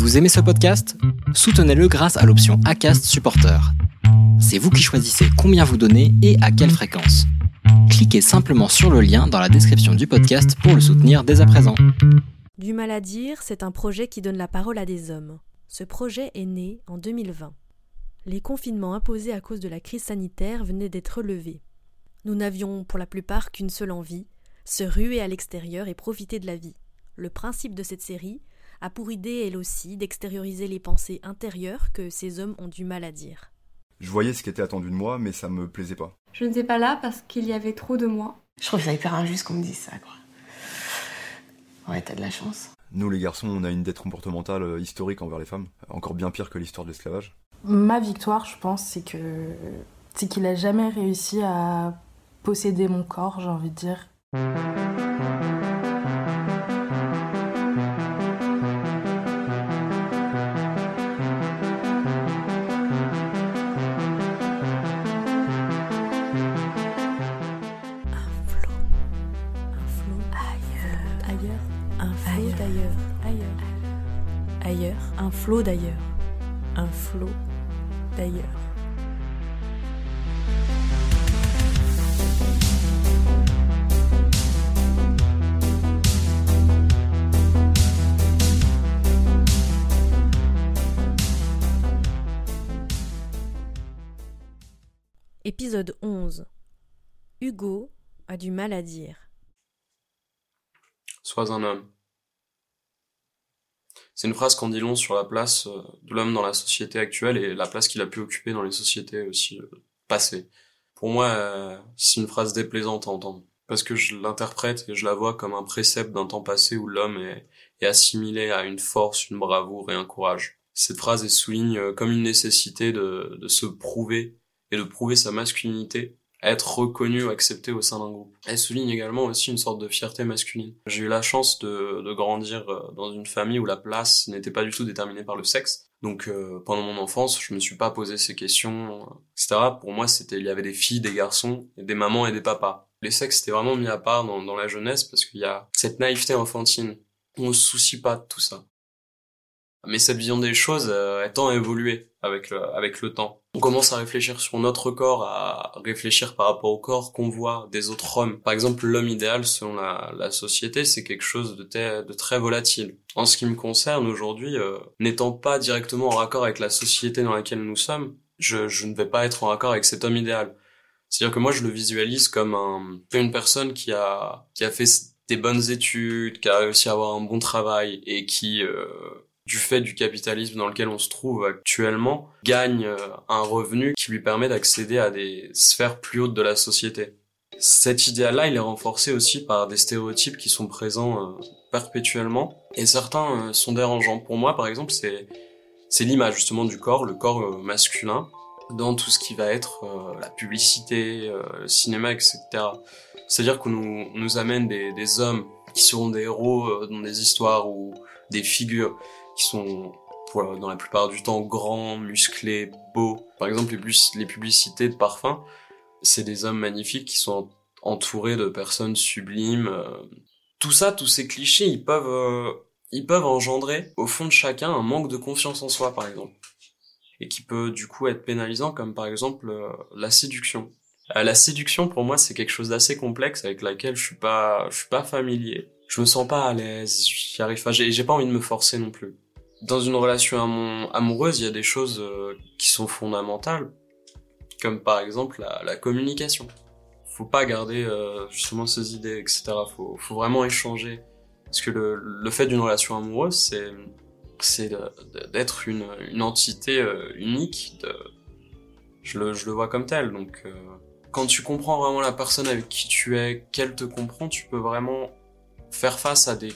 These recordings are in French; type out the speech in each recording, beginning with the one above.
Vous aimez ce podcast? Soutenez-le grâce à l'option ACAST Supporter. C'est vous qui choisissez combien vous donnez et à quelle fréquence. Cliquez simplement sur le lien dans la description du podcast pour le soutenir dès à présent. Du mal à dire, c'est un projet qui donne la parole à des hommes. Ce projet est né en 2020. Les confinements imposés à cause de la crise sanitaire venaient d'être levés. Nous n'avions pour la plupart qu'une seule envie, se ruer à l'extérieur et profiter de la vie. Le principe de cette série a pour idée, elle aussi, d'extérioriser les pensées intérieures que ces hommes ont du mal à dire. Je voyais ce qui était attendu de moi, mais ça me plaisait pas. Je n'étais pas là parce qu'il y avait trop de moi. Je trouve ça hyper injuste qu'on me dise ça, quoi. Ouais, t'as de la chance. Nous, les garçons, on a une dette comportementale euh, historique envers les femmes, encore bien pire que l'histoire de l'esclavage. Ma victoire, je pense, c'est que c'est qu'il a jamais réussi à posséder mon corps, j'ai envie de dire. Ailleurs. Un flot d'ailleurs. Ailleurs. Ailleurs. Un flot d'ailleurs. Un flot d'ailleurs. Épisode 11 Hugo a du mal à dire. Sois un homme. C'est une phrase qu'on dit long sur la place euh, de l'homme dans la société actuelle et la place qu'il a pu occuper dans les sociétés aussi euh, passées. Pour moi, euh, c'est une phrase déplaisante à entendre parce que je l'interprète et je la vois comme un précepte d'un temps passé où l'homme est, est assimilé à une force, une bravoure et un courage. Cette phrase elle souligne comme une nécessité de se prouver et de prouver sa masculinité, être reconnu ou accepté au sein d'un groupe. Elle souligne également aussi une sorte de fierté masculine. J'ai eu la chance de, de grandir euh, dans une famille où la place n'était pas du tout déterminée par le sexe. Donc euh, pendant mon enfance, je me suis pas posé ces questions, euh, etc. Pour moi, c'était il y avait des filles, des garçons, des mamans et des papas. Les sexes étaient vraiment mis à part dans, dans la jeunesse parce qu'il y a cette naïveté enfantine. On se soucie pas de tout ça. Mais cette vision des choses euh, tend à évoluer avec le, avec le temps. On commence à réfléchir sur notre corps, à réfléchir par rapport au corps qu'on voit des autres hommes. Par exemple, l'homme idéal selon la, la société, c'est quelque chose de, de très volatile. En ce qui me concerne aujourd'hui, euh, n'étant pas directement en raccord avec la société dans laquelle nous sommes, je, je ne vais pas être en raccord avec cet homme idéal. C'est-à-dire que moi, je le visualise comme un, une personne qui a, qui a fait des bonnes études, qui a réussi à avoir un bon travail et qui, euh, du fait du capitalisme dans lequel on se trouve actuellement, gagne euh, un revenu qui lui permet d'accéder à des sphères plus hautes de la société. Cet idéal-là, il est renforcé aussi par des stéréotypes qui sont présents euh, perpétuellement, et certains euh, sont dérangeants. Pour moi, par exemple, c'est c'est l'image justement du corps, le corps masculin, dans tout ce qui va être la publicité, le cinéma, etc. C'est-à-dire qu'on nous, nous amène des, des hommes qui seront des héros dans des histoires ou des figures qui sont dans la plupart du temps grands, musclés, beaux. Par exemple, les, publici- les publicités de parfums, c'est des hommes magnifiques qui sont entourés de personnes sublimes. euh. Tout ça, tous ces clichés, ils peuvent, euh, ils peuvent engendrer au fond de chacun un manque de confiance en soi, par exemple. Et qui peut du coup être pénalisant, comme par exemple euh, la séduction. La séduction, pour moi, c'est quelque chose d'assez complexe avec laquelle je suis pas, je suis pas familier. Je me sens pas à l'aise, j'y arrive pas, j'ai pas envie de me forcer non plus. Dans une relation amoureuse, il y a des choses euh, qui sont fondamentales, comme par exemple la, la communication. Faut pas garder euh, justement ces idées, etc. Faut, faut vraiment échanger. Parce que le, fait d'une relation amoureuse, c'est d'être une, entité euh, unique. Je, le, vois comme tel. Donc, quand tu comprends vraiment la personne avec qui tu es, qu'elle te comprend, tu peux vraiment faire face à des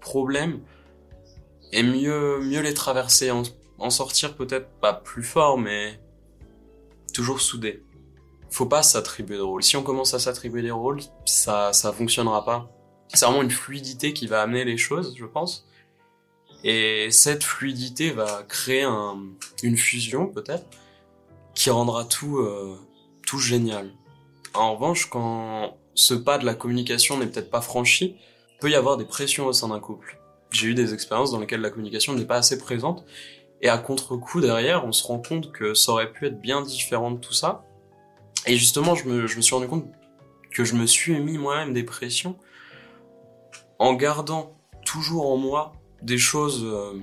problèmes et mieux, mieux les traverser, en, en sortir peut-être pas plus fort, mais toujours soudé. Faut pas s'attribuer de rôle. Si on commence à s'attribuer des rôles, ça, ça fonctionnera pas. C'est vraiment une fluidité qui va amener les choses, je pense. Et cette fluidité va créer un, une fusion, peut-être, qui rendra tout, euh, tout génial. En revanche, quand ce pas de la communication n'est peut-être pas franchi, peut y avoir des pressions au sein d'un couple. J'ai eu des expériences dans lesquelles la communication n'est pas assez présente. Et à contre-coup, derrière, on se rend compte que ça aurait pu être bien différent de tout ça. Et justement, je me, suis rendu compte que je me suis mis moi-même des pressions en gardant toujours en moi des choses euh,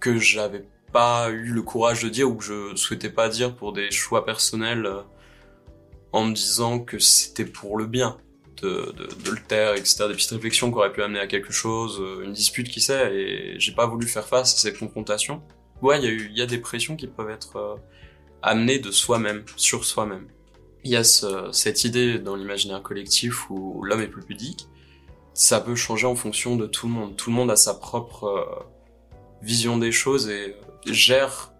que j'avais pas eu le courage de dire ou que je souhaitais pas dire pour des choix personnels euh, en me disant que c'était pour le bien de, de, de, le taire, etc. Des petites réflexions qui auraient pu amener à quelque chose, euh, une dispute, qui sait, et j'ai pas voulu faire face à cette confrontation. Ouais, il y a eu, y a des pressions qui peuvent être euh, amenées de soi-même, sur soi-même. Il y a ce, cette idée dans l'imaginaire collectif où l'homme est plus pudique. Ça peut changer en fonction de tout le monde. Tout le monde a sa propre euh, vision des choses et gère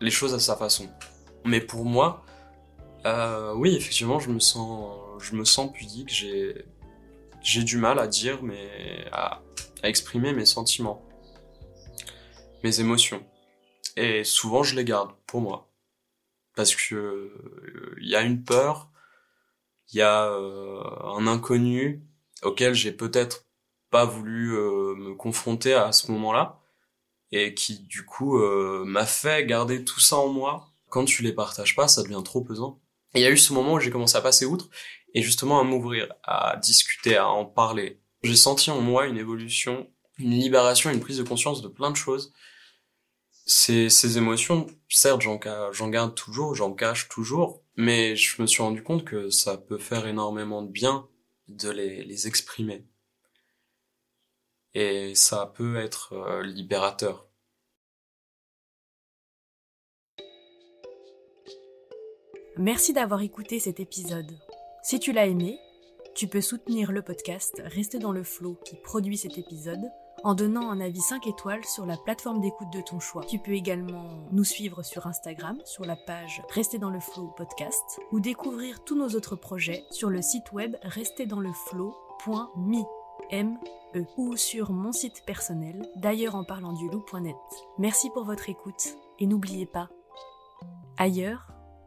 les choses à sa façon. Mais pour moi, euh, oui, effectivement, je me sens, je me sens pudique. J'ai, j'ai du mal à dire, mais à, à, exprimer mes sentiments, mes émotions. Et souvent, je les garde pour moi, parce que il euh, y a une peur, il y a euh, un inconnu auquel j'ai peut-être pas voulu euh, me confronter à ce moment-là, et qui du coup euh, m'a fait garder tout ça en moi. Quand tu les partages pas, ça devient trop pesant. Il y a eu ce moment où j'ai commencé à passer outre et justement à m'ouvrir, à discuter, à en parler. J'ai senti en moi une évolution, une libération, une prise de conscience de plein de choses. Ces, émotions, certes, j'en garde toujours, j'en cache toujours, mais je me suis rendu compte que ça peut faire énormément de bien de les, les exprimer. Et ça peut être euh, libérateur. Merci d'avoir écouté cet épisode. Si tu l'as aimé, tu peux soutenir le podcast Rester dans le flow qui produit cet épisode en donnant un avis 5 étoiles sur la plateforme d'écoute de ton choix. Tu peux également nous suivre sur Instagram sur la page Rester dans le flow podcast ou découvrir tous nos autres projets sur le site web resterdansleflow.me M-E, ou sur mon site personnel d'ailleurs en parlant du loup.net. Merci pour votre écoute et n'oubliez pas, ailleurs,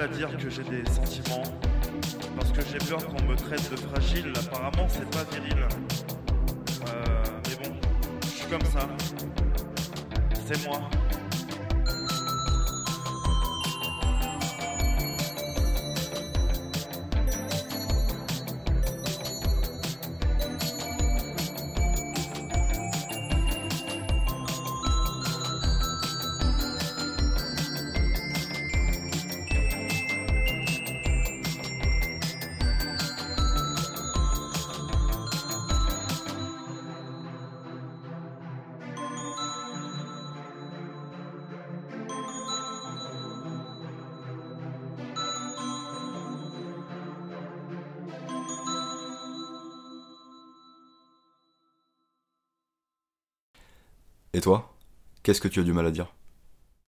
à dire que j'ai des sentiments. Parce que j'ai peur qu'on me traite de fragile. Apparemment, c'est pas viril. Euh, mais bon, je suis comme ça. C'est moi. Et toi Qu'est-ce que tu as du mal à dire?